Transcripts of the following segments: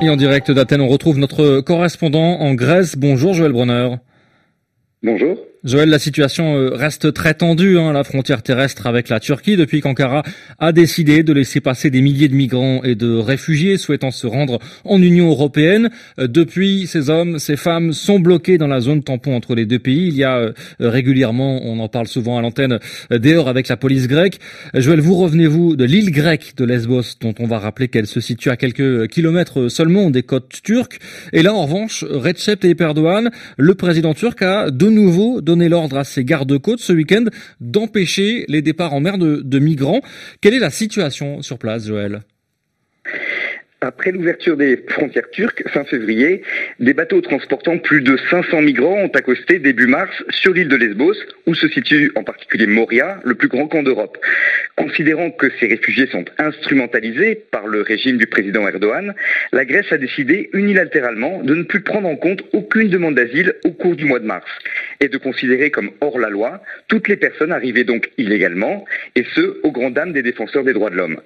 Et en direct d'Athènes, on retrouve notre correspondant en Grèce. Bonjour Joël Brunner. Bonjour. Joël, la situation euh, reste très tendue hein, la frontière terrestre avec la Turquie depuis qu'Ankara a décidé de laisser passer des milliers de migrants et de réfugiés souhaitant se rendre en Union européenne. Euh, depuis, ces hommes, ces femmes sont bloqués dans la zone tampon entre les deux pays. Il y a euh, régulièrement, on en parle souvent à l'antenne, des heures avec la police grecque. Joël, vous revenez-vous de l'île grecque de Lesbos, dont on va rappeler qu'elle se situe à quelques kilomètres seulement des côtes turques. Et là, en revanche, Recep Tayyip Erdogan, le président turc, a de nouveau l'ordre à ses gardes-côtes ce week-end d'empêcher les départs en mer de, de migrants. Quelle est la situation sur place, Joël? Après l'ouverture des frontières turques fin février, des bateaux transportant plus de 500 migrants ont accosté début mars sur l'île de Lesbos, où se situe en particulier Moria, le plus grand camp d'Europe. Considérant que ces réfugiés sont instrumentalisés par le régime du président Erdogan, la Grèce a décidé unilatéralement de ne plus prendre en compte aucune demande d'asile au cours du mois de mars et de considérer comme hors la loi toutes les personnes arrivées donc illégalement, et ce, au grand dam des défenseurs des droits de l'homme.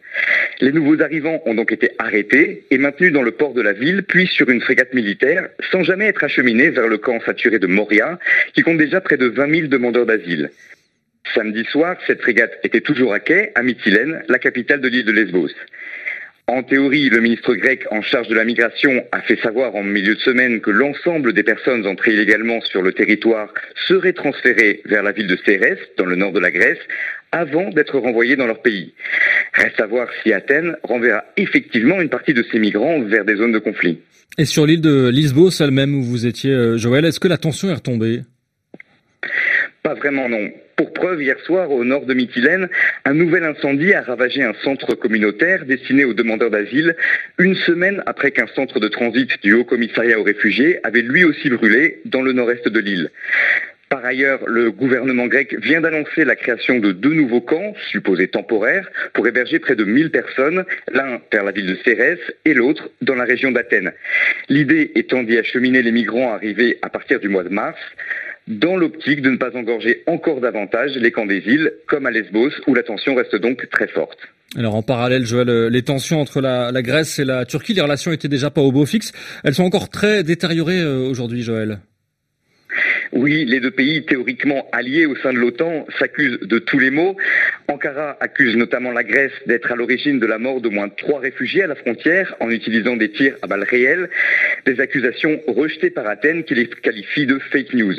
Les nouveaux arrivants ont donc été arrêtés et maintenus dans le port de la ville, puis sur une frégate militaire, sans jamais être acheminés vers le camp saturé de Moria, qui compte déjà près de 20 000 demandeurs d'asile. Samedi soir, cette frégate était toujours à quai, à Mytilène, la capitale de l'île de Lesbos. En théorie, le ministre grec en charge de la migration a fait savoir en milieu de semaine que l'ensemble des personnes entrées illégalement sur le territoire seraient transférées vers la ville de Cérès, dans le nord de la Grèce, avant d'être renvoyées dans leur pays. Reste à voir si Athènes renverra effectivement une partie de ces migrants vers des zones de conflit. Et sur l'île de Lisbonne, elle-même où vous étiez, euh, Joël, est-ce que la tension est retombée? Pas vraiment, non. Pour preuve, hier soir, au nord de Mytilène, un nouvel incendie a ravagé un centre communautaire destiné aux demandeurs d'asile, une semaine après qu'un centre de transit du Haut Commissariat aux réfugiés avait lui aussi brûlé dans le nord-est de l'île. Par ailleurs, le gouvernement grec vient d'annoncer la création de deux nouveaux camps, supposés temporaires, pour héberger près de 1000 personnes, l'un vers la ville de Cérès et l'autre dans la région d'Athènes. L'idée étant d'y acheminer les migrants arrivés à partir du mois de mars dans l'optique de ne pas engorger encore davantage les camps des îles, comme à Lesbos, où la tension reste donc très forte. Alors en parallèle, Joël, euh, les tensions entre la, la Grèce et la Turquie, les relations étaient déjà pas au beau fixe. Elles sont encore très détériorées euh, aujourd'hui, Joël. Oui, les deux pays théoriquement alliés au sein de l'OTAN s'accusent de tous les maux. Ankara accuse notamment la Grèce d'être à l'origine de la mort d'au moins trois réfugiés à la frontière en utilisant des tirs à balles réelles, des accusations rejetées par Athènes qui les qualifie de fake news.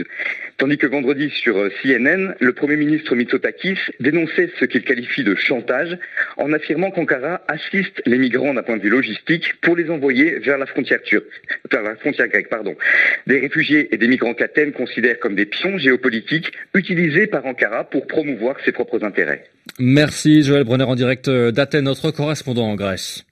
Tandis que vendredi sur euh, CNN, le Premier ministre Mitsotakis dénonçait ce qu'il qualifie de chantage en affirmant qu'Ankara assiste les migrants d'un point de vue logistique pour les envoyer vers la frontière turque, vers la frontière grecque, pardon. Des réfugiés et des migrants qu'Athènes considère comme des pions géopolitiques utilisés par Ankara pour promouvoir ses propres intérêts. Merci Joël Brunner en direct d'Athènes, notre correspondant en Grèce.